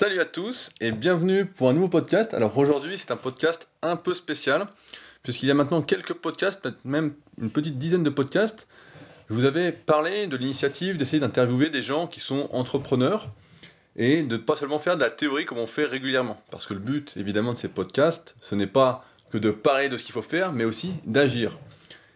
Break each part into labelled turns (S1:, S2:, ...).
S1: Salut à tous et bienvenue pour un nouveau podcast. Alors aujourd'hui c'est un podcast un peu spécial puisqu'il y a maintenant quelques podcasts, peut-être même une petite dizaine de podcasts. Je vous avais parlé de l'initiative d'essayer d'interviewer des gens qui sont entrepreneurs et de pas seulement faire de la théorie comme on fait régulièrement. Parce que le but évidemment de ces podcasts, ce n'est pas que de parler de ce qu'il faut faire, mais aussi d'agir.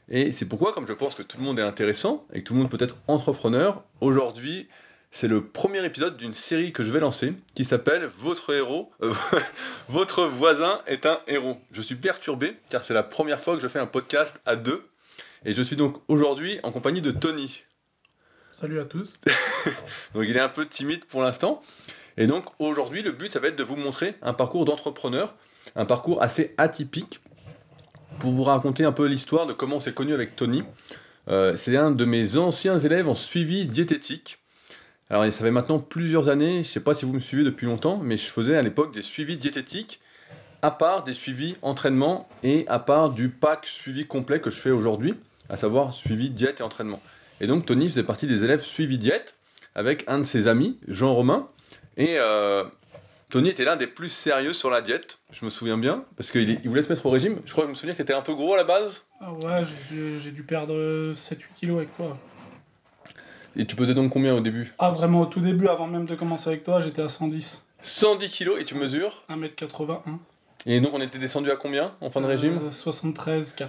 S1: Et c'est pourquoi, comme je pense que tout le monde est intéressant et que tout le monde peut être entrepreneur, aujourd'hui, c'est le premier épisode d'une série que je vais lancer qui s'appelle Votre héros, euh, Votre voisin est un héros. Je suis perturbé car c'est la première fois que je fais un podcast à deux et je suis donc aujourd'hui en compagnie de Tony.
S2: Salut à tous.
S1: donc il est un peu timide pour l'instant. Et donc aujourd'hui, le but, ça va être de vous montrer un parcours d'entrepreneur, un parcours assez atypique, pour vous raconter un peu l'histoire de comment on s'est connu avec Tony. Euh, c'est un de mes anciens élèves en suivi diététique. Alors ça fait maintenant plusieurs années, je ne sais pas si vous me suivez depuis longtemps, mais je faisais à l'époque des suivis diététiques, à part des suivis entraînement et à part du pack suivi complet que je fais aujourd'hui, à savoir suivi diète et entraînement. Et donc Tony faisait partie des élèves suivi diète avec un de ses amis, Jean Romain, et euh, Tony était l'un des plus sérieux sur la diète, je me souviens bien, parce qu'il voulait se mettre au régime. Je crois que je me souviens que tu étais un peu gros à la base.
S2: Ah ouais, j'ai dû perdre 7-8 kilos avec toi.
S1: Et tu pesais donc combien au début?
S2: Ah, vraiment, au tout début, avant même de commencer avec toi, j'étais à 110.
S1: 110 kilos et tu mesures?
S2: 1m81.
S1: Et donc on était descendu à combien en fin de régime?
S2: euh, 73,4.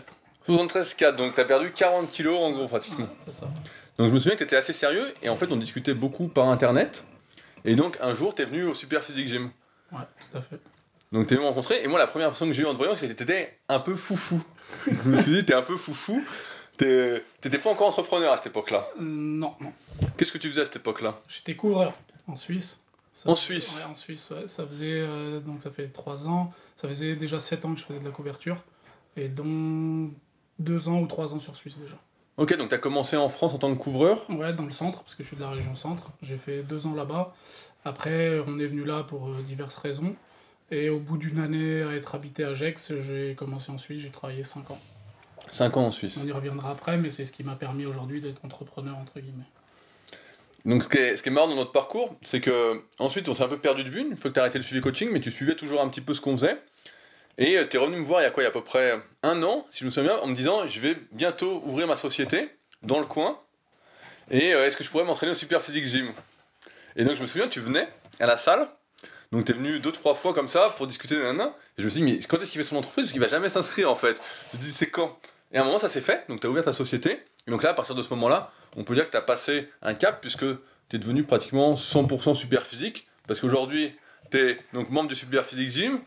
S1: 73,4, donc tu as perdu 40 kilos en gros pratiquement.
S2: c'est ça.
S1: Donc je me souviens que tu étais assez sérieux et en fait on discutait beaucoup par internet. Et donc un jour tu es venu au Super Physique Gym.
S2: Ouais, tout à fait.
S1: Donc t'es venu me rencontrer et moi la première personne que j'ai eue en te voyant c'est que t'étais un peu foufou. je me suis dit t'es un peu foufou. T'étais pas encore entrepreneur à cette époque-là
S2: euh, Non, non.
S1: Qu'est-ce que tu faisais à cette époque-là?
S2: J'étais couvreur en Suisse.
S1: en Suisse
S2: Ouais, en Suisse, ouais. Ça faisait, euh, donc ça fait 3 ans. Ça faisait déjà 7 ans que je faisais de la couverture. Et dont 2 ans ou 3 ans sur Suisse déjà.
S1: Ok, donc tu as commencé en France en tant que couvreur?
S2: Ouais, dans le centre, parce que je suis de la région centre. J'ai fait 2 ans là-bas. Après, on est venu là pour euh, diverses raisons. Et au bout d'une année à être habité à Gex, j'ai commencé en Suisse, j'ai travaillé 5 ans.
S1: 5 ans en Suisse.
S2: On y reviendra après, mais c'est ce qui m'a permis aujourd'hui d'être entrepreneur, entre guillemets.
S1: Donc ce qui est, ce qui est marrant dans notre parcours, c'est que ensuite on s'est un peu perdu de vue, une fois que tu as arrêté le suivi coaching, mais tu suivais toujours un petit peu ce qu'on faisait. Et tu es revenu me voir il y a quoi? Il y a à peu près un an, si je me souviens bien, en me disant je vais bientôt ouvrir ma société dans le coin. Et euh, est-ce que je pourrais m'entraîner au Super Physique Gym? Et donc je me souviens, tu venais à la salle, donc tu es venu deux, trois fois comme ça pour discuter de nana. Et je me suis dit, mais quand est-ce qu'il fait son entreprise? Parce qu'il va jamais s'inscrire en fait. Je me suis dit, c'est quand? Et à un moment, ça s'est fait, donc tu as ouvert ta société. Et donc là, à partir de ce moment-là, on peut dire que tu as passé un cap puisque tu es devenu pratiquement 100% super physique. Parce qu'aujourd'hui, tu es donc membre du Super Physique Gym,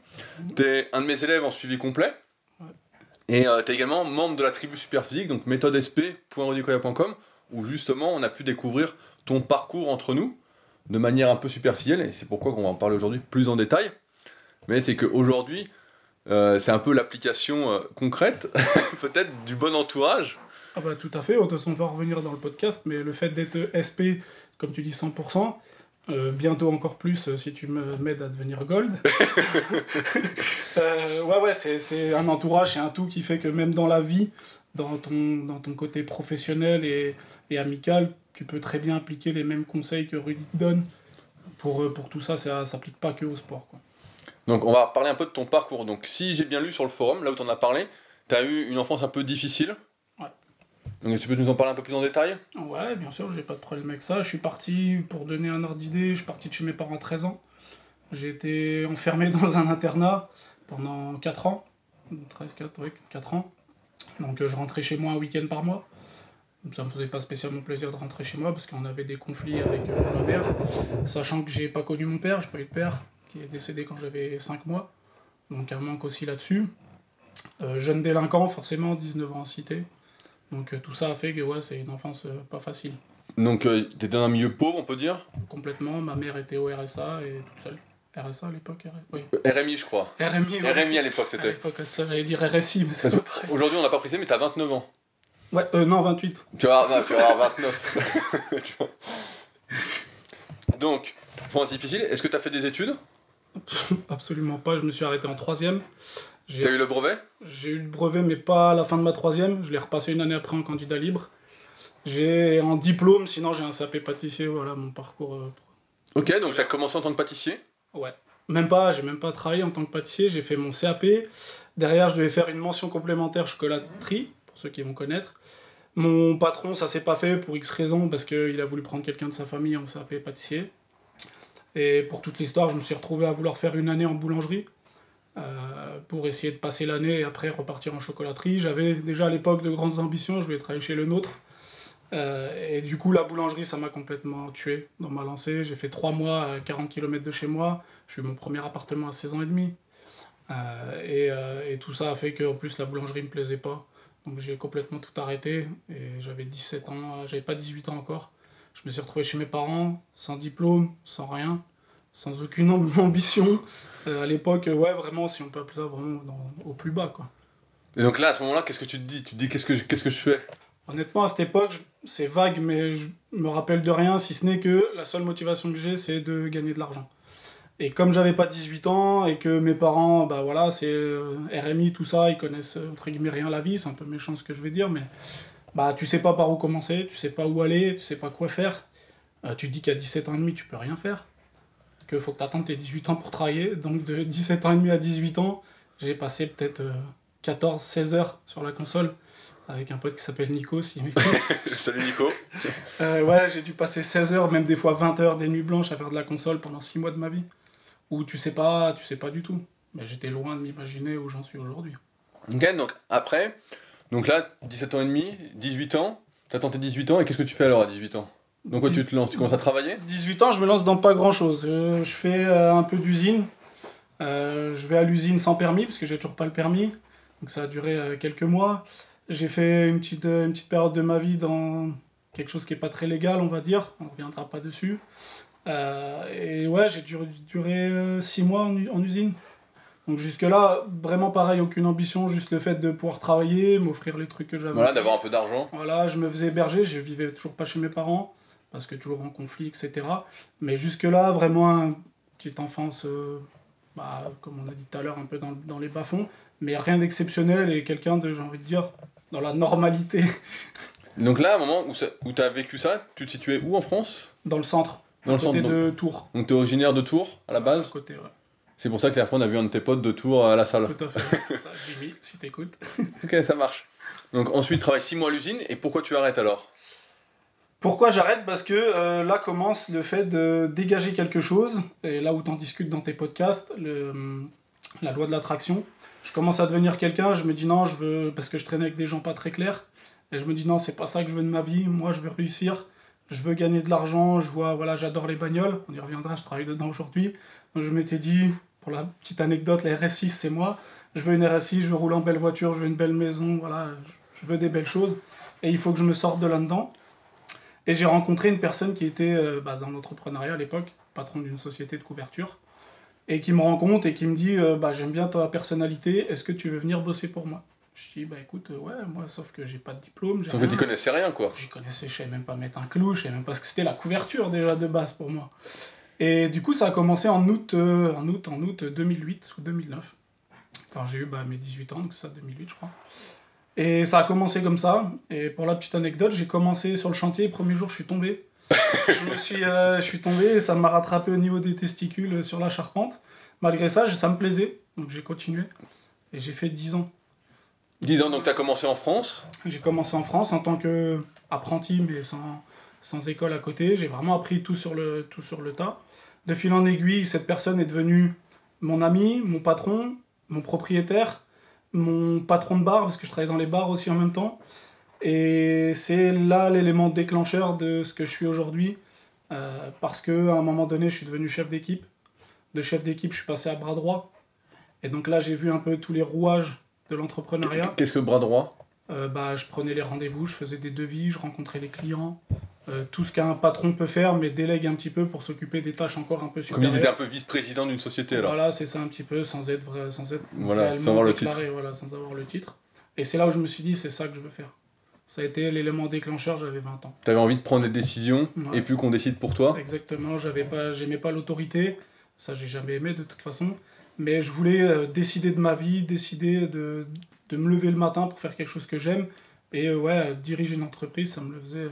S1: tu es un de mes élèves en suivi complet. Et euh, tu es également membre de la tribu Super Physique, donc méthodesp.rodicoya.com, où justement on a pu découvrir ton parcours entre nous de manière un peu superficielle, et c'est pourquoi on va en parler aujourd'hui plus en détail. Mais c'est qu'aujourd'hui, euh, c'est un peu l'application euh, concrète, peut-être du bon entourage.
S2: Ah bah tout à fait, on va revenir dans le podcast, mais le fait d'être SP, comme tu dis 100%, euh, bientôt encore plus si tu m'aides à devenir gold. ouais ouais, c'est un entourage, c'est un tout qui fait que même dans la vie, dans ton, dans ton côté professionnel et, et amical, tu peux très bien appliquer les mêmes conseils que Rudy te donne. Pour, pour tout ça, ça s'applique pas que au sport. Quoi.
S1: Donc on va parler un peu de ton parcours. Donc si j'ai bien lu sur le forum, là où tu en as parlé, tu as eu une enfance un peu difficile.
S2: Ouais.
S1: Donc tu peux nous en parler un peu plus en détail?
S2: Ouais, bien sûr, j'ai pas de problème avec ça. Je suis parti, pour donner un ordre d'idée, je suis parti de chez mes parents à 13 ans. J'ai été enfermé dans un internat pendant 4 ans. 13, 4, oui, 4 ans. Donc je rentrais chez moi un week-end par mois ça me faisait pas spécialement plaisir de rentrer chez moi parce qu'on avait des conflits avec euh, ma mère, sachant que j'ai pas connu mon père, j'ai pas eu de père, qui est décédé quand j'avais 5 mois, donc un manque aussi là-dessus. Euh, jeune délinquant, forcément, 19 ans en cité, donc euh, tout ça a fait que ouais, c'est une enfance pas facile.
S1: Donc tu étais dans un milieu pauvre, on peut dire?
S2: Complètement, ma mère était au RSA et toute seule. RSA à l'époque oui.
S1: RMI, je crois.
S2: RMI,
S1: RMI à l'époque, c'était. À
S2: l'époque, ça j'allais dire RSI, mais c'est
S1: Aujourd'hui, on n'a pas précisé, mais tu as 29 ans.
S2: Ouais, euh, non, 28.
S1: Tu vas avoir, tu vas avoir 29. Donc, point difficile, est-ce que tu as fait des études?
S2: Absolument pas, je me suis arrêté en troisième.
S1: T'as eu le brevet?
S2: J'ai eu le brevet, mais pas à la fin de ma troisième. Je l'ai repassé une année après en candidat libre. J'ai un diplôme, sinon j'ai un CAP pâtissier, voilà mon parcours. Euh,
S1: ok, donc tu as commencé en tant que pâtissier?
S2: Ouais. Même pas, j'ai même pas travaillé en tant que pâtissier, j'ai fait mon CAP. Derrière, je devais faire une mention complémentaire chocolaterie, pour ceux qui vont connaître. Mon patron, ça s'est pas fait pour X raisons, parce qu'il a voulu prendre quelqu'un de sa famille en CAP pâtissier. Et pour toute l'histoire, je me suis retrouvé à vouloir faire une année en boulangerie. euh, pour essayer de passer l'année et après repartir en chocolaterie. J'avais déjà à l'époque de grandes ambitions, je voulais travailler chez le nôtre. Euh, et du coup, la boulangerie, ça m'a complètement tué dans ma lancée. J'ai fait trois mois à 40 km de chez moi. J'ai eu mon premier appartement à 16 ans et demi. Euh, et, tout ça a fait qu'en plus, la boulangerie me plaisait pas. Donc j'ai complètement tout arrêté. Et j'avais 17 ans, j'avais pas 18 ans encore. Je me suis retrouvé chez mes parents, sans diplôme, sans rien, sans aucune amb- ambition. Euh, à l'époque, ouais, vraiment, si on peut appeler ça vraiment dans- au plus bas, quoi.
S1: Et donc là, à ce moment-là, qu'est-ce que tu te dis? Tu te dis, qu'est-ce que je, qu'est-ce que je fais?
S2: Honnêtement, à cette époque, c'est vague, mais je me rappelle de rien, si ce n'est que la seule motivation que j'ai, c'est de gagner de l'argent. Et comme j'avais pas 18 ans et que mes parents, bah voilà, c'est euh, RMI, tout ça, ils connaissent euh, entre guillemets rien la vie, c'est un peu méchant ce que je vais dire, mais bah tu sais pas par où commencer, tu sais pas où aller, tu sais pas quoi faire. Euh, tu te dis qu'à 17 ans et demi, tu peux rien faire. Que faut que tu attendes tes 18 ans pour travailler. Donc de 17 ans et demi à 18 ans, j'ai passé peut-être 14-16 heures sur la console avec un pote qui s'appelle Nico, s'il m'écoute.
S1: Salut Nico.
S2: Euh, ouais, j'ai dû passer 16 heures, même des fois 20 heures des nuits blanches à faire de la console pendant 6 mois de ma vie. Où tu sais pas, tu sais pas du tout. Mais j'étais loin de m'imaginer où j'en suis aujourd'hui.
S1: Ok, donc après, donc là, 17 ans et demi, 18 ans, t'attends tes 18 ans, et qu'est-ce que tu fais alors à 18 ans? Donc quoi, tu te lances? Tu commences à travailler?
S2: 18 ans, je me lance dans pas grand chose. je fais euh, un peu d'usine. Euh, je vais à l'usine sans permis, parce que j'ai toujours pas le permis. Donc ça a duré euh, quelques mois. J'ai fait une petite, euh, une petite période de ma vie dans quelque chose qui est pas très légal, on va dire. On reviendra pas dessus. Euh, et ouais, j'ai duré, duré 6 mois en usine. Donc jusque-là, vraiment pareil, aucune ambition, juste le fait de pouvoir travailler, m'offrir les trucs que j'avais.
S1: Voilà, d'avoir un peu d'argent.
S2: Voilà, je me faisais héberger, je vivais toujours pas chez mes parents, parce que toujours en conflit, etc. Mais jusque-là, vraiment, petite enfance, euh, bah, comme on a dit tout à l'heure, un peu dans, dans les bas-fonds, mais rien d'exceptionnel et quelqu'un de, j'ai envie de dire, dans la normalité,
S1: Donc là, à un moment où, ça- où t'as vécu ça, tu te situais où en France?
S2: Dans le centre,
S1: Dans
S2: à
S1: le
S2: côté
S1: centre.
S2: De Tours.
S1: donc t'es originaire de Tours, à la
S2: À
S1: base?
S2: côté, ouais.
S1: C'est pour ça que la fois on a vu un de tes potes de Tours à la salle.
S2: Tout à fait, c'est ça, Jimmy, si t'écoutes.
S1: Ok, ça marche. Donc ensuite, travaille 6 mois à l'usine, et pourquoi tu arrêtes alors?
S2: Pourquoi j'arrête? Parce que euh, là commence le fait de dégager quelque chose, et là où tu en discutes dans tes podcasts, le, hum, la loi de l'attraction. Je commence à devenir quelqu'un, je me dis non, je veux, parce que je traîne avec des gens pas très clairs, et je me dis non, c'est pas ça que je veux de ma vie, moi je veux réussir, je veux gagner de l'argent, je vois, voilà, j'adore les bagnoles, on y reviendra, je travaille dedans aujourd'hui. Donc je m'étais dit, pour la petite anecdote, la RS6 c'est moi, je veux une RS6, je veux rouler en belle voiture, je veux une belle maison, voilà, je- veux des belles choses, et il faut que je me sorte de là-dedans. Et j'ai rencontré une personne qui était euh, bah, dans l'entrepreneuriat à l'époque, patron d'une société de couverture, et qui me rencontre et qui me dit euh, bah, J'aime bien ta personnalité, est-ce que tu veux venir bosser pour moi? Je dis Bah écoute, euh, ouais, moi, sauf que j'ai pas de diplôme.
S1: Sauf que
S2: rien.
S1: tu connaissais rien, quoi.
S2: J'y connaissais, je savais même pas mettre un clou, je savais même pas ce que c'était la couverture déjà de base pour moi. Et du coup, ça a commencé en août, euh, en août, en août 2008 ou 2009, quand j'ai eu bah, mes 18 ans, donc c'est ça 2008 je crois. Et ça a commencé comme ça. Et pour la petite anecdote, j'ai commencé sur le chantier, premier jour je suis tombé. je me suis, euh, je suis tombé et ça m'a rattrapé au niveau des testicules euh, sur la charpente. Malgré ça, ça me plaisait, donc j'ai continué. Et j'ai fait 10 ans.
S1: 10 ans, donc t'as commencé en France?
S2: J'ai commencé en France en tant qu'apprenti, mais sans, sans école à côté. J'ai vraiment appris tout sur, le, tout sur le tas. De fil en aiguille, cette personne est devenue mon ami, mon patron, mon propriétaire, mon patron de bar, parce que je travaillais dans les bars aussi en même temps. Et c'est là l'élément déclencheur de ce que je suis aujourd'hui. euh, parce qu'à un moment donné, je suis devenu chef d'équipe. De chef d'équipe, je suis passé à bras droit. Et donc là, j'ai vu un peu tous les rouages de l'entrepreneuriat.
S1: Qu'est-ce que bras droit?
S2: Euh, bah, je prenais les rendez-vous, je faisais des devis, je rencontrais les clients. Euh, tout ce qu'un patron peut faire, mais délègue un petit peu pour s'occuper des tâches encore un peu
S1: Comme il était
S2: supérieures.
S1: un peu vice-président d'une société, alors.
S2: Voilà, c'est ça un petit peu, sans être, vrai, sans être
S1: Voilà,
S2: réellement
S1: sans avoir le
S2: déclaré, voilà, sans avoir le titre. Et c'est là où je me suis dit, c'est ça que je veux faire. Ça a été l'élément déclencheur, j'avais 20 ans.
S1: T'avais envie de prendre des décisions,
S2: Ouais.
S1: et plus qu'on décide pour toi.
S2: Exactement, j'avais pas, j'aimais pas l'autorité, ça j'ai jamais aimé de toute façon, mais je voulais euh, décider de ma vie, décider de, de me lever le matin pour faire quelque chose que j'aime, et euh, ouais, diriger une entreprise, ça me le faisait, euh,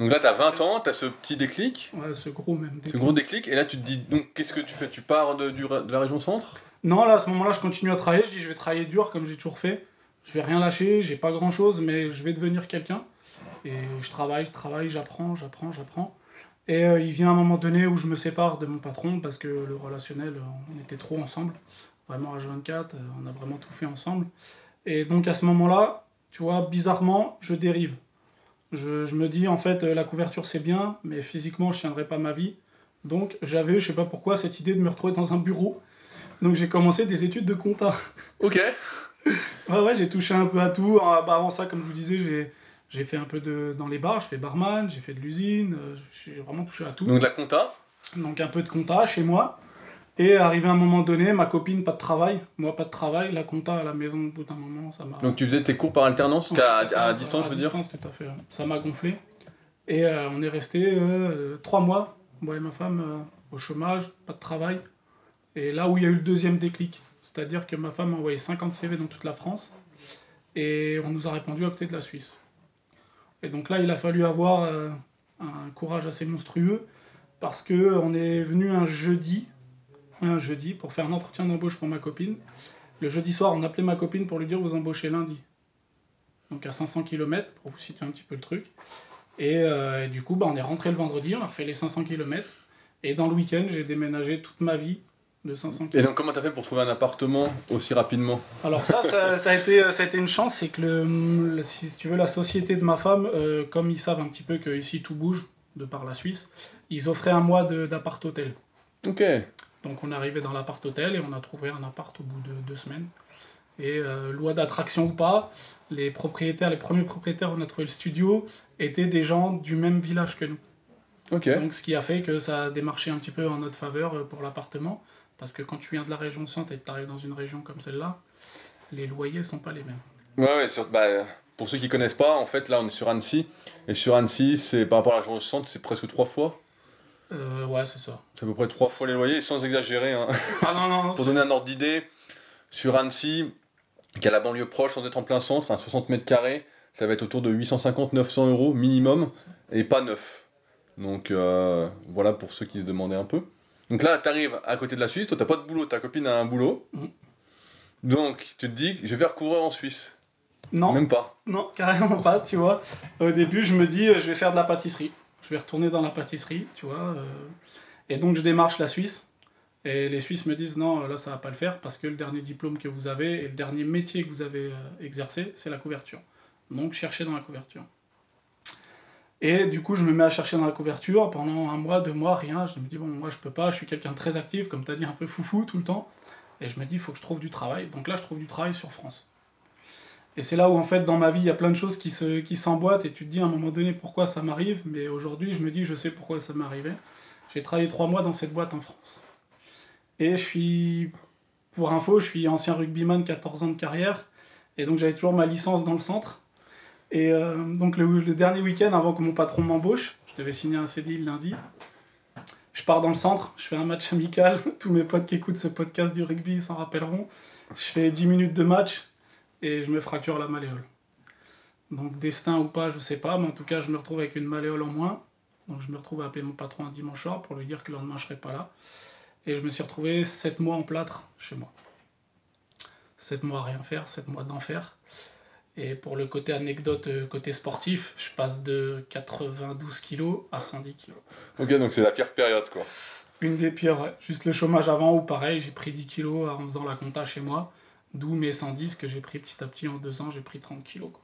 S1: Donc là, t'as 20 ans, t'as ce petit déclic,
S2: Ouais, ce gros même.
S1: ce
S2: déclic.
S1: gros déclic, et là, tu te dis, donc, qu'est-ce que tu fais? Tu pars de, du- de la région centre?
S2: Non, là, à ce moment-là, je continue à travailler. Je dis, je vais travailler dur comme j'ai toujours fait. Je vais rien lâcher, j'ai pas grand-chose, mais je vais devenir quelqu'un. Et je travaille, je travaille, j'apprends, j'apprends, j'apprends. Et euh, il vient un moment donné où je me sépare de mon patron parce que le relationnel, on était trop ensemble. Vraiment H24, euh, on a vraiment tout fait ensemble. Et donc à ce moment-là, tu vois, bizarrement, je dérive. Je, je me dis, en fait, euh, la couverture c'est bien, mais physiquement, je tiendrai pas ma vie. Donc j'avais, je sais pas pourquoi, cette idée de me retrouver dans un bureau. Donc j'ai commencé des études de compta.
S1: Ok.
S2: Ouais, ouais, j'ai touché un peu à tout. Ah, bah, avant ça, comme je vous disais, j'ai, j'ai fait un peu de, dans les bars, j'ai fait barman, j'ai fait de l'usine, euh, j'ai vraiment touché à tout.
S1: Donc de la compta.
S2: Donc un peu de compta chez moi. Et arrivé à un moment donné, ma copine, pas de travail, moi pas de travail, la compta à la maison au bout d'un moment, ça m'a...
S1: Donc tu faisais tes cours par alternance,
S2: Ouais, ça,
S1: à, distance, je veux dire
S2: distance, tout à fait. Ça m'a gonflé. Et euh, on est resté euh, trois mois, moi et ma femme, euh, au chômage, pas de travail. Et là où il y a eu le deuxième déclic, c'est-à-dire que ma femme a envoyé 50 CV dans toute la France, et on nous a répondu à côté de la Suisse. Et donc là, il a fallu avoir un courage assez monstrueux, parce que on est venu un jeudi, un jeudi, pour faire un entretien d'embauche pour ma copine. Le jeudi soir, on appelait ma copine pour lui dire vous embauchez lundi donc à 500 km, pour vous situer un petit peu le truc. Et, euh, et du coup, bah, on est rentré le vendredi, on a refait les 500 km. Et dans le week-end, j'ai déménagé toute ma vie de 500
S1: Et
S2: km.
S1: donc comment t'as fait pour trouver un appartement aussi rapidement?
S2: Alors ça, ça, ça a été, ça a été une chance, c'est que, le, le- si tu veux, la société de ma femme, euh, comme ils savent un petit peu que ici tout bouge, de par la Suisse, ils offraient un mois d'appart-hôtel.
S1: Ok.
S2: Donc on est arrivé dans l'appart-hôtel et on a trouvé un appart au bout de deux semaines. Et euh, loi d'attraction ou pas, les propriétaires, les premiers propriétaires, on a trouvé le studio, étaient des gens du même village que nous. Donc ce qui a fait que ça a démarché un petit peu en notre faveur euh, pour l'appartement. Parce que quand tu viens de la région centre et que tu arrives dans une région comme celle-là, les loyers sont pas les mêmes.
S1: Ouais, ouais, sur- bah, pour ceux qui connaissent pas, en fait, là, on est sur Annecy. Et sur Annecy, c'est par rapport à la région centre, c'est presque trois fois.
S2: Euh, ouais, c'est ça.
S1: C'est à peu près trois fois les loyers, sans exagérer. Hein.
S2: Ah non, non, non.
S1: Pour donner un ordre d'idée, sur Annecy, qui a la banlieue proche, sans être en plein centre, à 60 mètres carrés, ça va être autour de 850-900 euros minimum, et pas neuf. Donc euh, voilà pour ceux qui se demandaient un peu. Donc là, tu arrives à côté de la Suisse, toi t'as pas de boulot, ta copine a un boulot.
S2: Mhm.
S1: Donc tu te dis, je vais recourir en Suisse.
S2: Non,
S1: Même pas.
S2: Non, carrément pas, tu vois. Au début, je me dis, euh, je vais faire de la pâtisserie. Je vais retourner dans la pâtisserie, tu vois. euh, Et donc, je démarche la Suisse. Et les Suisses me disent, non, là, ça va pas le faire parce que le dernier diplôme que vous avez et le dernier métier que vous avez euh, exercé, c'est la couverture. Donc, cherchez dans la couverture. Et du coup, je me mets à chercher dans la couverture pendant un mois, deux mois, rien. Je me dis, bon, moi, je peux pas, je suis quelqu'un de très actif, comme tu as dit, un peu foufou tout le temps. Et je me dis, il faut que je trouve du travail. Donc là, je trouve du travail sur France. Et c'est là où, en fait, dans ma vie, il y a plein de choses qui se qui s'emboîtent et tu te dis à un moment donné pourquoi ça m'arrive? Mais aujourd'hui, je me dis, je sais pourquoi ça arrivé. J'ai travaillé trois mois dans cette boîte en France. Et je suis, pour info, je suis ancien rugbyman, 14 ans de carrière. Et donc, j'avais toujours ma licence dans le centre. Et euh, donc, le, le dernier week-end, avant que mon patron m'embauche, je devais signer un CDI le lundi. Je pars dans le centre, je fais un match amical. Tous mes potes qui écoutent ce podcast du rugby s'en rappelleront. Je fais 10 minutes de match et je me fracture la malléole. Donc destin ou pas, je sais pas, mais en tout cas, je me retrouve avec une malléole en moins. Donc je me retrouve à appeler mon patron un dimanche soir pour lui dire que le lendemain, je serai pas là. Et je me suis retrouvé 7 mois en plâtre chez moi. 7 mois à rien faire, 7 mois d'enfer. Et pour le côté anecdote, euh, côté sportif, je passe de 92 kilos à 110 kilos.
S1: Ok, donc c'est la pire période quoi.
S2: Une des pires, ouais. Juste le chômage avant, où pareil, j'ai pris 10 kilos en faisant la compta chez moi. D'où mes 110 que j'ai pris petit à petit en deux ans, j'ai pris 30 kilos. quoi.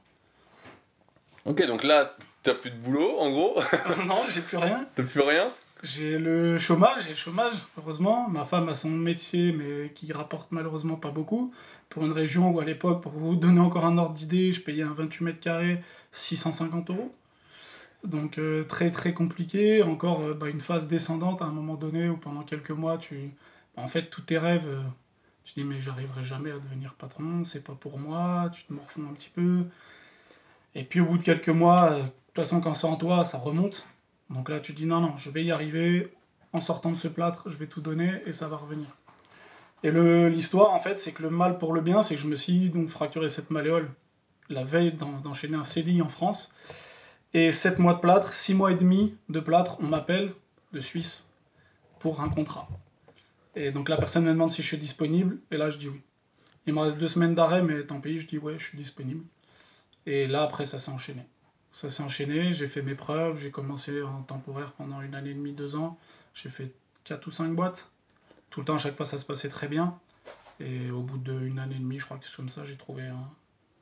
S1: Ok, donc là, t'as plus de boulot en gros,
S2: non, j'ai plus rien.
S1: t'as plus rien.
S2: J'ai le chômage, j'ai le chômage, heureusement. Ma femme a son métier, mais qui rapporte malheureusement pas beaucoup. Pour une région où, à l'époque, pour vous donner encore un ordre d'idée, je payais un 28 mètres carrés 650 euros. Donc euh, très très compliqué. Encore euh, bah, une phase descendante à un moment donné où pendant quelques mois, tu, bah, en fait, tous tes rêves, euh, tu dis mais j'arriverai jamais à devenir patron, c'est pas pour moi, tu te morfonds un petit peu. Et puis au bout de quelques mois, euh, de toute façon quand c'est en toi, ça remonte. Donc là, tu dis non, non, je vais y arriver. En sortant de ce plâtre, je vais tout donner et ça va revenir. Et l'histoire, en fait, c'est que le mal pour le bien, c'est que je me suis donc fracturé cette malléole la veille d'en- d'enchaîner un CDI en France. Et 7 mois de plâtre, 6 mois et demi de plâtre, on m'appelle de Suisse pour un contrat. Et donc la personne me demande si je suis disponible, et là je dis oui. Il me reste deux semaines d'arrêt, mais tant pis, je dis ouais, je suis disponible. Et là, après, ça s'est enchaîné. Ça s'est enchaîné, j'ai fait mes preuves, j'ai commencé en temporaire pendant une année et demie, deux ans. J'ai fait 4 ou 5 boîtes. Tout le temps, à chaque fois, ça se passait très bien. Et au bout d'une année et demie, je crois que c'est comme ça, j'ai trouvé un,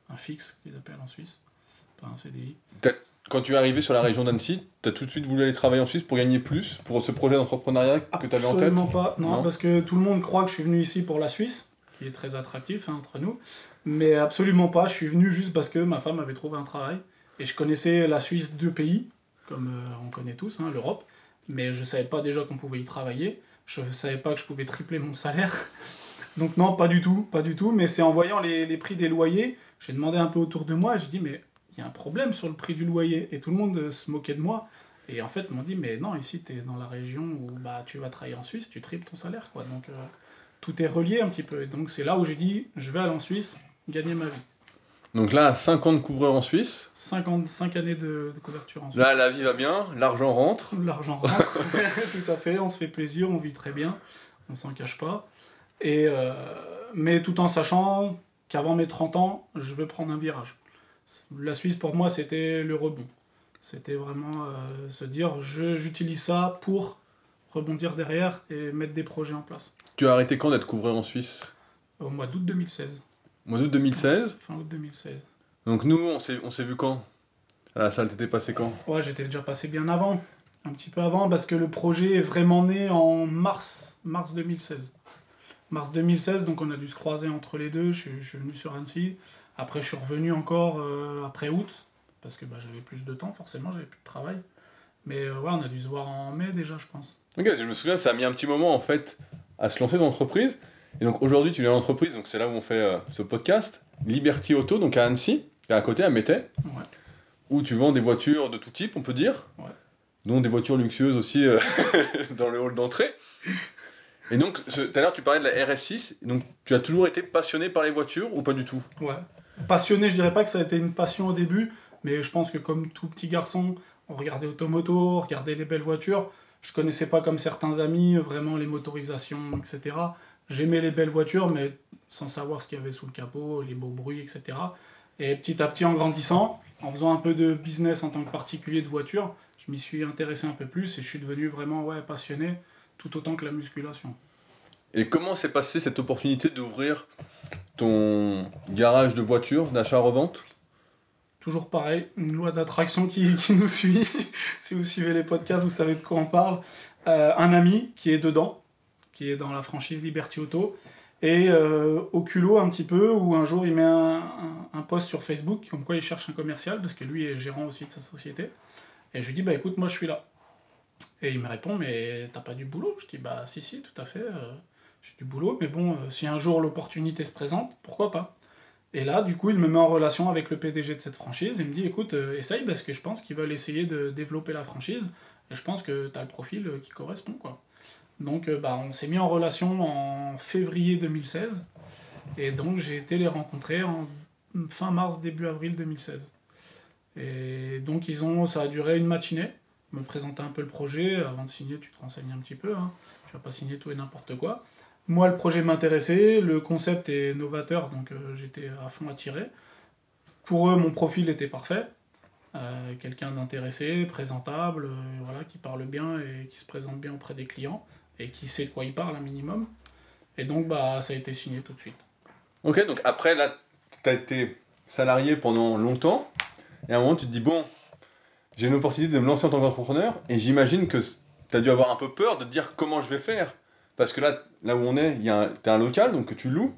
S2: un fixe, qu'ils appellent en Suisse, pas un CDI.
S1: Quand tu es arrivé sur la région d'Annecy, tu as tout de suite voulu aller travailler en Suisse pour gagner plus, pour ce projet d'entrepreneuriat que tu avais en tête
S2: Absolument pas, non, parce que tout le monde croit que je suis venu ici pour la Suisse, qui est très attractif hein, entre nous, mais absolument pas, je suis venu juste parce que ma femme avait trouvé un travail, et je connaissais la Suisse deux pays, comme euh, on connaît tous, hein, l'Europe, mais je savais pas déjà qu'on pouvait y travailler, je savais pas que je pouvais tripler mon salaire, donc non, pas du tout, pas du tout, mais c'est en voyant les, les prix des loyers, j'ai demandé un peu autour de moi, j'ai dit mais il y a un problème sur le prix du loyer. Et tout le monde euh, se moquait de moi. Et en fait, ils m'ont dit, mais non, ici, tu es dans la région où bah, tu vas travailler en Suisse, tu triples ton salaire. Quoi. Donc, euh, tout est relié un petit peu. Et donc, c'est là où j'ai dit, je vais aller en Suisse, gagner ma vie.
S1: Donc là, 5 ans de couvreur en Suisse.
S2: 55 années de, de couverture en Suisse.
S1: Là, la vie va bien, l'argent rentre.
S2: L'argent rentre, tout à fait. On se fait plaisir, on vit très bien. On s'en cache pas. Et, euh, mais tout en sachant qu'avant mes 30 ans, je veux prendre un virage. La Suisse, pour moi, c'était le rebond. C'était vraiment euh, se dire, je- j'utilise ça pour rebondir derrière et mettre des projets en place.
S1: Tu as arrêté quand d'être couvreur en Suisse?
S2: Au mois d'août 2016.
S1: Au mois d'août 2016.
S2: Fin août 2016.
S1: Donc nous, on s'est on s'est vu quand? À la salle, t'étais passé quand?
S2: Ouais, j'étais déjà passé bien avant. Un petit peu avant, parce que le projet est vraiment né en mars, mars 2016. Mars 2016, donc on a dû se croiser entre les deux. Je, je suis venu sur Annecy. Après, je suis revenu encore euh, après août, parce que bah, j'avais plus de temps, forcément, j'avais plus de travail. Mais euh, ouais, on a dû se voir en mai déjà, je pense.
S1: Ok, parce que je me souviens, ça a mis un petit moment en fait à se lancer dans l'entreprise. Et donc aujourd'hui, tu es dans l'entreprise, donc c'est là où on fait euh, ce podcast, Liberty Auto, donc à Annecy, et à côté à Métais,
S2: Ouais.
S1: où tu vends des voitures de tout type, on peut dire,
S2: Ouais.
S1: dont des voitures luxueuses aussi dans le hall d'entrée. Et donc, tout à l'heure, tu parlais de la RS6, donc tu as toujours été passionné par les voitures ou pas du tout?
S2: Ouais. Passionné, je dirais pas que ça a été une passion au début, mais je pense que comme tout petit garçon, on regardait Automoto, on regardait les belles voitures. Je connaissais pas comme certains amis vraiment les motorisations, etc. J'aimais les belles voitures, mais sans savoir ce qu'il y avait sous le capot, les beaux bruits, etc. Et petit à petit, en grandissant, en faisant un peu de business en tant que particulier de voiture, je m'y suis intéressé un peu plus et je suis devenu vraiment ouais, passionné, tout autant que la musculation.
S1: Et comment s'est passée cette opportunité d'ouvrir ton garage de voitures, d'achat-revente?
S2: Toujours pareil, une loi d'attraction qui, qui nous suit. si vous suivez les podcasts, vous savez de quoi on parle. Euh, un ami qui est dedans, qui est dans la franchise Liberty Auto, et euh, au culot un petit peu, où un jour il met un, un, post sur Facebook, comme quoi il cherche un commercial, parce que lui est gérant aussi de sa société. Et je lui dis, bah écoute, moi je suis là. Et il me répond, mais t'as pas du boulot? Je dis, bah si, si, tout à fait. euh, j'ai du boulot, mais bon, euh, si un jour l'opportunité se présente, pourquoi pas? Et là, du coup, il me met en relation avec le PDG de cette franchise. Il me dit, écoute, euh, essaye, parce que je pense qu'ils veulent essayer de développer la franchise. Et je pense que tu as le profil euh, qui correspond, quoi. Donc, bah, on s'est mis en relation en février 2016. Et donc, j'ai été les rencontrer en fin mars, début avril 2016. Et donc, ils ont, ça a duré une matinée. M'ont présenté un peu le projet. Avant de signer, tu te renseignes un petit peu. Hein. Tu vas pas signer tout et n'importe quoi. Moi, le projet m'intéressait. Le concept est novateur, donc euh, j'étais à fond attiré. Pour eux, mon profil était parfait. Euh, Quelqu'un d'intéressé, présentable, euh, voilà, qui parle bien et qui se présente bien auprès des clients et qui sait de quoi il parle un minimum. Et donc, bah, ça a été signé tout de suite.
S1: Ok, donc après, là, tu as été salarié pendant longtemps, et à un moment, tu te dis, bon, j'ai une opportunité de me lancer en tant qu'entrepreneur, et j'imagine que tu as dû avoir un peu peur de dire comment je vais faire. Parce que là, là où on est, y a un, t'as un local, donc tu loues.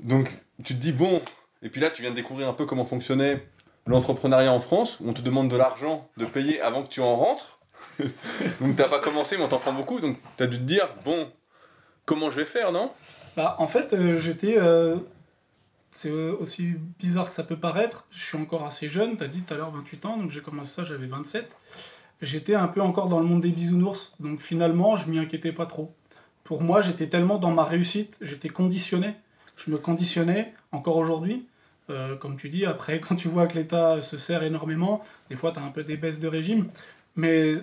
S1: Donc, tu te dis, bon, et puis là, tu viens de découvrir un peu comment fonctionnait l'entrepreneuriat en France, où on te demande de l'argent de payer avant que tu en rentres. donc, t'as pas commencé, mais on t'en prend beaucoup, donc tu as dû te dire, bon, comment je vais faire, non?
S2: Bah, en fait, euh, j'étais. euh, c'est aussi bizarre que ça peut paraître. Je suis encore assez jeune, tu as dit tout à l'heure 28 ans, donc j'ai commencé ça, j'avais 27. J'étais un peu encore dans le monde des bisounours, donc finalement, je m'y inquiétais pas trop. Pour moi, j'étais tellement dans ma réussite, j'étais conditionné. Je me conditionnais, encore aujourd'hui. Euh, comme tu dis, après, quand tu vois que l'État se sert énormément, des fois, tu as un peu des baisses de régime. Mais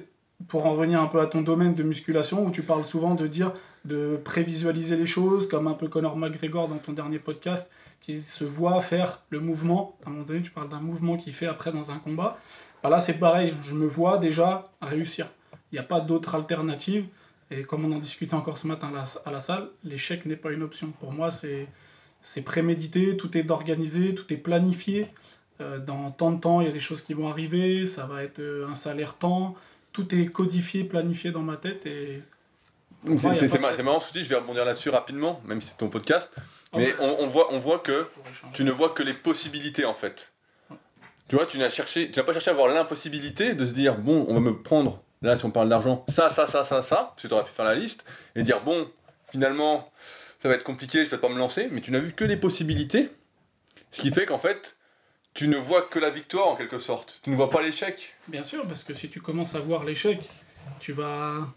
S2: pour en revenir un peu à ton domaine de musculation, où tu parles souvent de dire de prévisualiser les choses, comme un peu Conor McGregor dans ton dernier podcast, qui se voit faire le mouvement. À un moment donné, tu parles d'un mouvement qu'il fait après dans un combat. Bah là, c'est pareil, je me vois déjà réussir. Il n'y a pas d'autre alternative. Et comme on en discutait encore ce matin à la, salle, l'échec n'est pas une option. Pour moi, c'est, c'est prémédité, tout est organisé, tout est planifié. Euh, dans tant de temps, il y a des choses qui vont arriver, ça va être euh, un salaire temps, tout est codifié, planifié dans ma tête et
S1: c'est marrant ce que tu dis, je vais rebondir là-dessus rapidement, même si c'est ton podcast. Mais on, voit, on voit que tu ne vois que les possibilités en fait. Tu vois, tu n'as cherché, tu n'as pas cherché à voir l'impossibilité de se dire bon, on va me prendre là si on parle d'argent, ça, ça, ça, ça, ça, parce que tu aurais pu faire la liste et dire bon, finalement, ça va être compliqué, je vais pas me lancer, mais tu n'as vu que les possibilités, ce qui fait qu'en fait, tu ne vois que la victoire en quelque sorte. Tu ne vois pas l'échec.
S2: Bien sûr, parce que si tu commences à voir l'échec, tu vas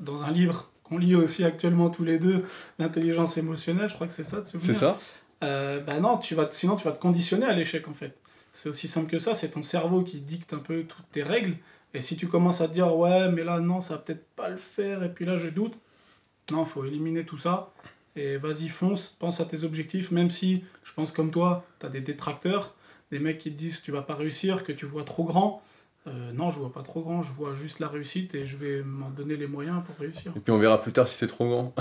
S2: dans un livre qu'on lit aussi actuellement tous les deux, l'intelligence émotionnelle, je crois que c'est ça,
S1: C'est ça
S2: euh, bah non, tu vas, sinon tu vas te conditionner à l'échec en fait. C'est aussi simple que ça, c'est ton cerveau qui dicte un peu toutes tes règles. Et si tu commences à te dire ouais, mais là non, ça va peut-être pas le faire, et puis là je doute, non, faut éliminer tout ça. Et vas-y, fonce, pense à tes objectifs, même si je pense comme toi, tu as des détracteurs, des mecs qui te disent que tu vas pas réussir, que tu vois trop grand. Euh, non, je vois pas trop grand, je vois juste la réussite et je vais m'en donner les moyens pour réussir.
S1: Et puis on verra plus tard si c'est trop grand.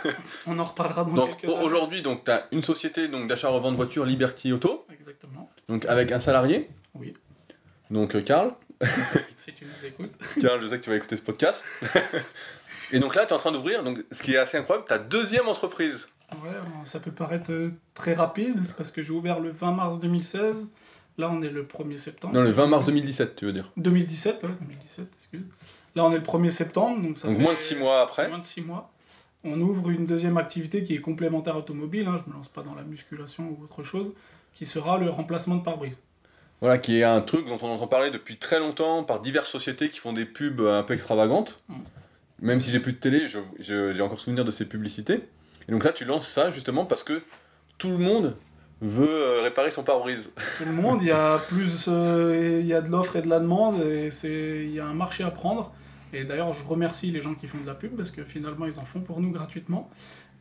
S2: on en reparlera dans
S1: donc, quelques Aujourd'hui, tu as une société d'achat-revente de voitures, Liberty Auto.
S2: Exactement.
S1: Donc avec un salarié.
S2: Oui.
S1: Donc euh, Karl.
S2: si tu nous écoutes.
S1: Karl, je sais que tu vas écouter ce podcast. et donc là, tu es en train d'ouvrir, donc ce qui est assez incroyable, ta deuxième entreprise.
S2: Ouais, ça peut paraître euh, très rapide parce que j'ai ouvert le 20 mars 2016. Là, on est le 1er septembre.
S1: Non, le 20 mars 2017, tu veux dire
S2: 2017, ouais, 2017, excuse. Là, on est le 1er septembre, donc ça
S1: donc moins de 6 mois après.
S2: Moins de 6 mois. On ouvre une deuxième activité qui est complémentaire automobile, hein, je me lance pas dans la musculation ou autre chose, qui sera le remplacement de pare-brise.
S1: Voilà, qui est un truc dont on entend parler depuis très longtemps par diverses sociétés qui font des pubs un peu extravagantes. Mm. Même si j'ai plus de télé, j'ai encore souvenir de ces publicités. Et donc là, tu lances ça justement parce que tout le monde veut euh, réparer son pare-brise.
S2: Tout le monde, il y a plus, euh, y a de l'offre et de la demande, et c'est, il y a un marché à prendre. Et d'ailleurs, je remercie les gens qui font de la pub parce que finalement, ils en font pour nous gratuitement.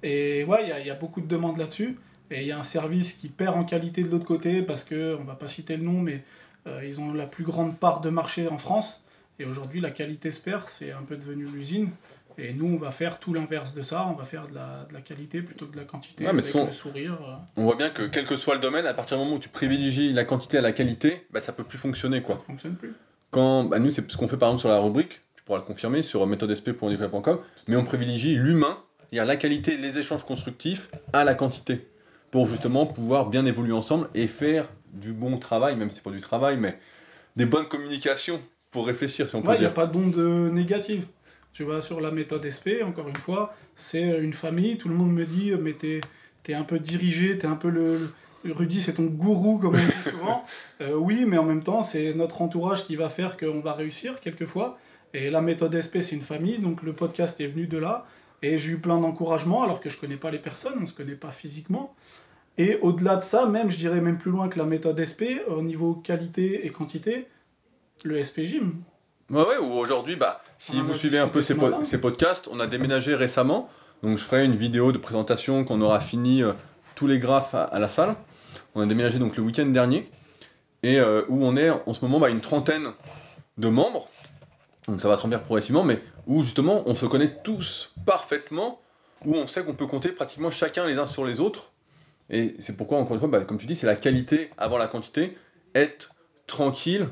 S2: Et ouais, il y a, il y a beaucoup de demandes là-dessus. Et il y a un service qui perd en qualité de l'autre côté parce que, on va pas citer le nom, mais euh, ils ont la plus grande part de marché en France. Et aujourd'hui, la qualité se perd, c'est un peu devenu l'usine. Et nous, on va faire tout l'inverse de ça, on va faire de la, de la, qualité plutôt que de la quantité, avec le sourire. Euh.
S1: On voit bien que quel que soit le domaine, à partir du moment où tu privilégies la quantité à la qualité, bah, ça peut plus fonctionner. Quoi.
S2: Ça fonctionne plus.
S1: Quand, bah, nous, c'est ce qu'on fait par exemple sur la rubrique, tu pourras le confirmer, sur méthodesp.com, mais on privilégie l'humain, c'est-à-dire la qualité, les échanges constructifs, à la quantité, pour justement pouvoir bien évoluer ensemble et faire du bon travail, même si c'est pas du travail, mais des bonnes communications pour réfléchir, si on peut dire.
S2: Il n'y a pas d'onde négative. Tu vas sur la méthode SP, encore une fois, c'est une famille, tout le monde me dit, mais t'es es un peu dirigé, t'es un peu le... Rudy, c'est ton gourou, comme on dit souvent. Euh, oui, mais en même temps, c'est notre entourage qui va faire qu'on va réussir quelquefois. Et la méthode SP, c'est une famille, donc le podcast est venu de là. Et j'ai eu plein d'encouragements, alors que je connais pas les personnes, on se connaît pas physiquement. Et au-delà de ça, même, je dirais même plus loin que la méthode SP, au niveau qualité et quantité, le SP Gym.
S1: Ouais, ouais, ou aujourd'hui, bah, si vous suivez un peu ces, ces, podcasts, on a déménagé récemment. Donc je ferai une vidéo de présentation qu'on aura fini euh, tous les graphes à, la salle. On a déménagé donc le week-end dernier. Et euh, où on est en ce moment bah, une trentaine de membres. Donc ça va se remplir progressivement, mais où justement on se connaît tous parfaitement, où on sait qu'on peut compter pratiquement chacun les uns sur les autres. Et c'est pourquoi, encore une fois, bah, comme tu dis, c'est la qualité avant la quantité. Être tranquille,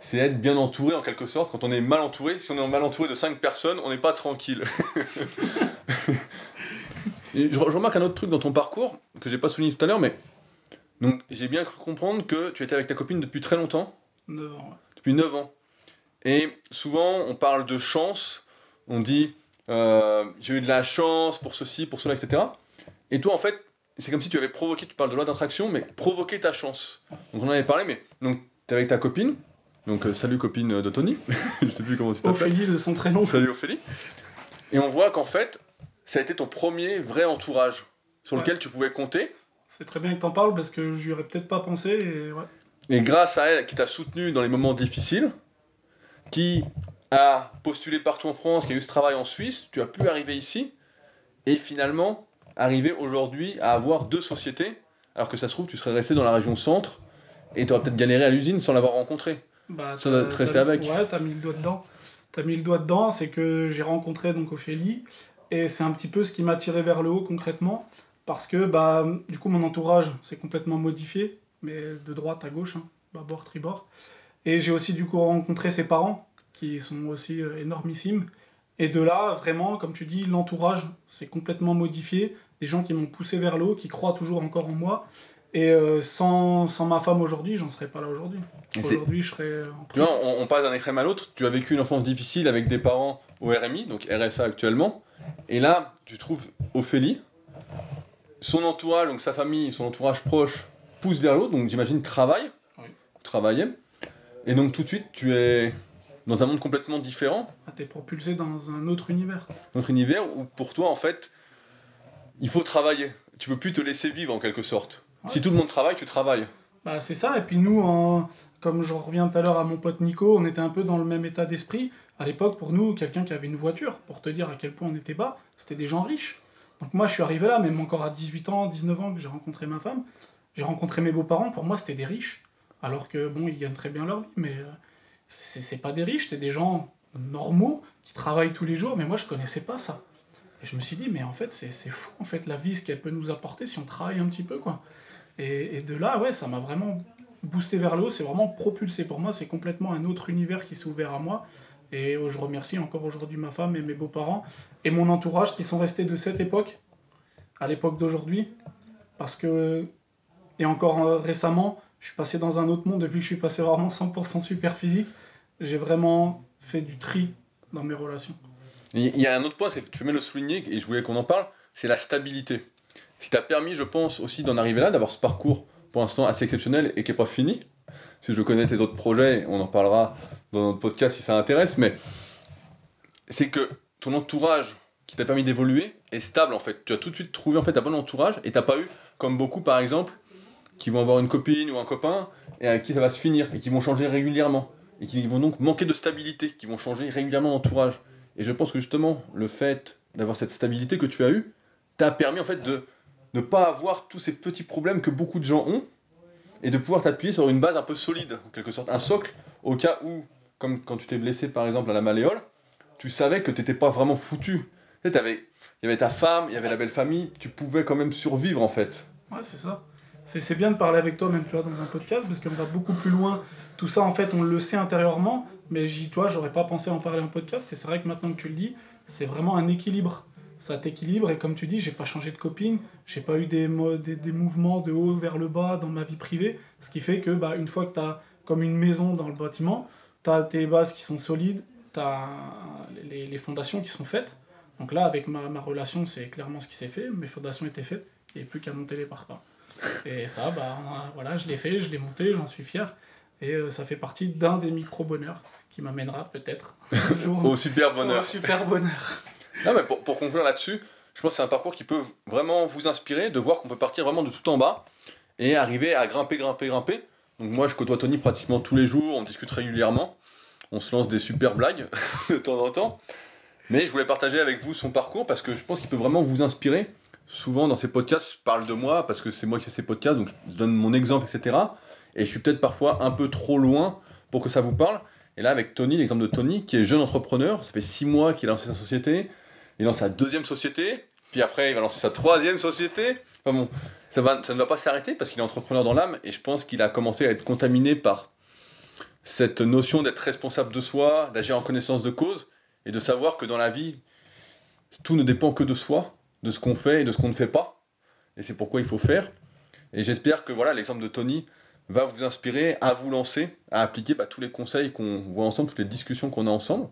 S1: c'est être bien entouré en quelque sorte. Quand on est mal entouré, si on est mal entouré de 5 personnes, on n'est pas tranquille. je, remarque un autre truc dans ton parcours que j'ai pas souligné tout à l'heure, mais donc j'ai bien cru comprendre que tu étais avec ta copine depuis très longtemps.
S2: 9 ans.
S1: Depuis 9 ans. Et souvent on parle de chance, on dit euh, j'ai eu de la chance pour ceci, pour cela, etc. Et toi en fait, c'est comme si tu avais provoqué, tu parles de loi d'attraction, mais provoqué ta chance. Donc on en avait parlé, mais donc tu es avec ta copine, donc euh, salut copine de Tony, je sais plus comment
S2: tu Ophélie de son prénom.
S1: Salut Ophélie. Et on voit qu'en fait, ça a été ton premier vrai entourage sur lequel tu pouvais compter.
S2: C'est très bien que t'en parles parce que j'y aurais peut-être pas pensé. Et, ouais.
S1: Et grâce à elle, qui t'a soutenu dans les moments difficiles, qui a postulé partout en France, qui a eu ce travail en Suisse, tu as pu arriver ici et finalement arriver aujourd'hui à avoir deux sociétés, alors que ça se trouve, tu serais resté dans la région centre et tu aurais peut-être galéré à l'usine sans l'avoir rencontré.
S2: Bah,
S1: Ça doit te rester avec.
S2: Ouais, t'as mis le doigt dedans. T'as mis le doigt dedans, c'est que j'ai rencontré donc Ophélie, et c'est un petit peu ce qui m'a tiré vers le haut concrètement, parce que bah, du coup mon entourage s'est complètement modifié, mais de droite à gauche, hein, bâbord, tribord. Et j'ai aussi du coup rencontré ses parents, qui sont aussi euh, énormissimes. Et de là, vraiment, comme tu dis, l'entourage s'est complètement modifié, des gens qui m'ont poussé vers le haut, qui croient toujours encore en moi. Et euh, sans, sans ma femme aujourd'hui, j'en serais pas là aujourd'hui. Aujourd'hui, je serais euh, en
S1: Tu vois, on, on passe d'un extrême à l'autre. Tu as vécu une enfance difficile avec des parents au RMI, donc RSA actuellement. Et là, tu trouves Ophélie. Son entourage, donc sa famille, son entourage proche, pousse vers l'autre, donc j'imagine travaille.
S2: Oui.
S1: Travaillait. Et donc tout de suite, tu es dans un monde complètement différent,
S2: Ah, T'es propulsé dans un autre univers.
S1: notre univers où pour toi, en fait, il faut travailler. Tu peux plus te laisser vivre en quelque sorte.
S2: Ouais,
S1: si tout le monde travaille, tu travailles.
S2: Bah, c'est ça, et puis nous, en- comme je reviens tout à l'heure à mon pote Nico, on était un peu dans le même état d'esprit. À l'époque, pour nous, quelqu'un qui avait une voiture, pour te dire à quel point on était bas, c'était des gens riches. Donc moi, je suis arrivé là, même encore à 18 ans, 19 ans, que j'ai rencontré ma femme, j'ai rencontré mes beaux-parents, pour moi, c'était des riches. Alors que, bon, ils gagnent très bien leur vie, mais euh, c'est c'est pas des riches, c'était des gens normaux, qui travaillent tous les jours, mais moi, je connaissais pas ça. Et je me suis dit, mais en fait, c'est c'est fou, en fait, la vie, ce qu'elle peut nous apporter si on travaille un petit peu, quoi. Et, de là, ouais, ça m'a vraiment boosté vers le haut, c'est vraiment propulsé pour moi, c'est complètement un autre univers qui s'est ouvert à moi. Et euh, je remercie encore aujourd'hui ma femme et mes beaux-parents et mon entourage qui sont restés de cette époque à l'époque d'aujourd'hui. Parce que, et encore euh, récemment, je suis passé dans un autre monde depuis que je suis passé vraiment 100% super physique. J'ai vraiment fait du tri dans mes relations.
S1: Il y a un autre point, tu veux le souligner, et je voulais qu'on en parle, c'est la stabilité. Ce qui t'a permis, je pense, aussi d'en arriver là, d'avoir ce parcours pour l'instant assez exceptionnel et qui n'est pas fini. Si je connais tes autres projets, on en parlera dans notre podcast si ça intéresse, mais c'est que ton entourage qui t'a permis d'évoluer est stable en fait. Tu as tout de suite trouvé en fait un bon entourage et t'as pas eu, comme beaucoup par exemple, qui vont avoir une copine ou un copain et avec qui ça va se finir et qui vont changer régulièrement et qui vont donc manquer de stabilité, qui vont changer régulièrement d'entourage. Et je pense que justement, le fait d'avoir cette stabilité que tu as eue, t'a permis en fait de ne pas avoir tous ces petits problèmes que beaucoup de gens ont et de pouvoir t'appuyer sur une base un peu solide, en quelque sorte, un socle, au cas où, comme quand tu t'es blessé par exemple à la malléole, tu savais que t'étais pas vraiment foutu. Tu sais, Il y avait ta femme, il y avait la belle famille, tu pouvais quand même survivre en fait.
S2: Ouais, c'est ça. C'est bien de parler avec toi, même tu vois, dans un podcast, parce qu'on va beaucoup plus loin. Tout ça, en fait, on le sait intérieurement, mais j'y, toi, j'aurais pas pensé en parler en podcast. C'est vrai que maintenant que tu le dis, c'est vraiment un équilibre. Ça t'équilibre, et comme tu dis, j'ai pas changé de copine, j'ai pas eu des, des, des mouvements de haut vers le bas dans ma vie privée, ce qui fait que, bah, une fois que tu as comme une maison dans le bâtiment, tu as tes bases qui sont solides, tu as les, les fondations qui sont faites. Donc là, avec ma, ma relation, c'est clairement ce qui s'est fait, mes fondations étaient faites, il n'y avait plus qu'à monter les parpaings. Et ça, bah, voilà, je l'ai fait, je l'ai monté, j'en suis fier. Et euh, ça fait partie d'un des micro-bonheurs qui m'amènera peut-être un jour
S1: Au super bonheur.
S2: au super bonheur.
S1: Non, mais pour, conclure là-dessus, je pense que c'est un parcours qui peut vraiment vous inspirer, de voir qu'on peut partir vraiment de tout en bas et arriver à grimper, grimper, grimper. Donc moi, je côtoie Tony pratiquement tous les jours, on discute régulièrement, on se lance des super blagues de temps en temps. Mais je voulais partager avec vous son parcours parce que je pense qu'il peut vraiment vous inspirer. Souvent dans ces podcasts, je parle de moi parce que c'est moi qui fais ces podcasts, donc je donne mon exemple, etc. Et je suis peut-être parfois un peu trop loin pour que ça vous parle. Et là, avec Tony, l'exemple de Tony, qui est jeune entrepreneur, ça fait six mois qu'il a lancé sa société, il lance sa deuxième société, puis après il va lancer sa troisième société. Enfin bon, ça, va, ça ne va pas s'arrêter parce qu'il est entrepreneur dans l'âme et je pense qu'il a commencé à être contaminé par cette notion d'être responsable de soi, d'agir en connaissance de cause et de savoir que dans la vie, tout ne dépend que de soi, de ce qu'on fait et de ce qu'on ne fait pas. Et c'est pourquoi il faut faire. Et j'espère que voilà l'exemple de Tony va vous inspirer à vous lancer, à appliquer bah, tous les conseils qu'on voit ensemble, toutes les discussions qu'on a ensemble.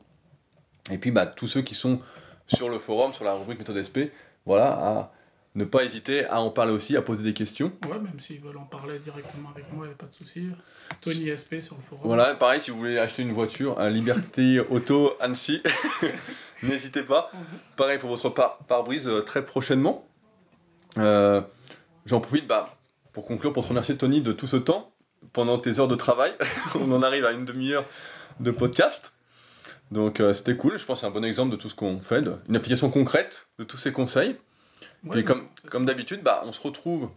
S1: Et puis bah, tous ceux qui sont sur le forum, sur la rubrique méthode SP, voilà, à ne pas hésiter à en parler aussi, à poser des questions.
S2: Ouais, même s'ils veulent en parler directement avec moi, il a pas de souci. Tony SP sur le forum.
S1: Voilà, pareil, si vous voulez acheter une voiture, à Liberté Auto Annecy, n'hésitez pas. Pareil pour votre par- pare-brise euh, très prochainement. Euh, j'en profite bah, pour conclure, pour te remercier Tony de tout ce temps pendant tes heures de travail. On en arrive à une demi-heure de podcast. Donc euh, c'était cool, je pense que c'est un bon exemple de tout ce qu'on fait, de- une application concrète de tous ces conseils.
S2: Ouais,
S1: Puis comme, comme d'habitude, bah, on se retrouve.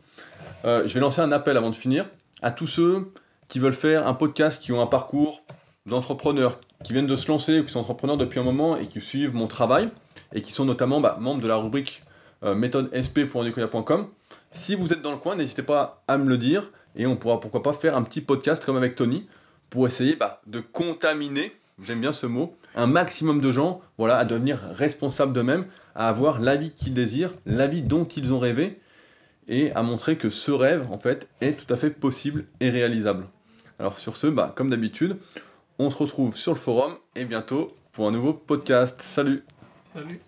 S1: euh, je vais lancer un appel avant de finir à tous ceux qui veulent faire un podcast, qui ont un parcours d'entrepreneurs, qui viennent de se lancer ou qui sont entrepreneurs depuis un moment et qui suivent mon travail et qui sont notamment bah, membres de la rubrique euh, méthode sp.ondecoya.com. Si vous êtes dans le coin, n'hésitez pas à me le dire et on pourra pourquoi pas faire un petit podcast comme avec Tony pour essayer bah, de contaminer, j'aime bien ce mot, un maximum de gens voilà, à devenir responsables d'eux-mêmes, à avoir la vie qu'ils désirent, la vie dont ils ont rêvé, et à montrer que ce rêve, en fait, est tout à fait possible et réalisable. Alors sur ce, bah, comme d'habitude, on se retrouve sur le forum et bientôt pour un nouveau podcast. Salut
S2: Salut.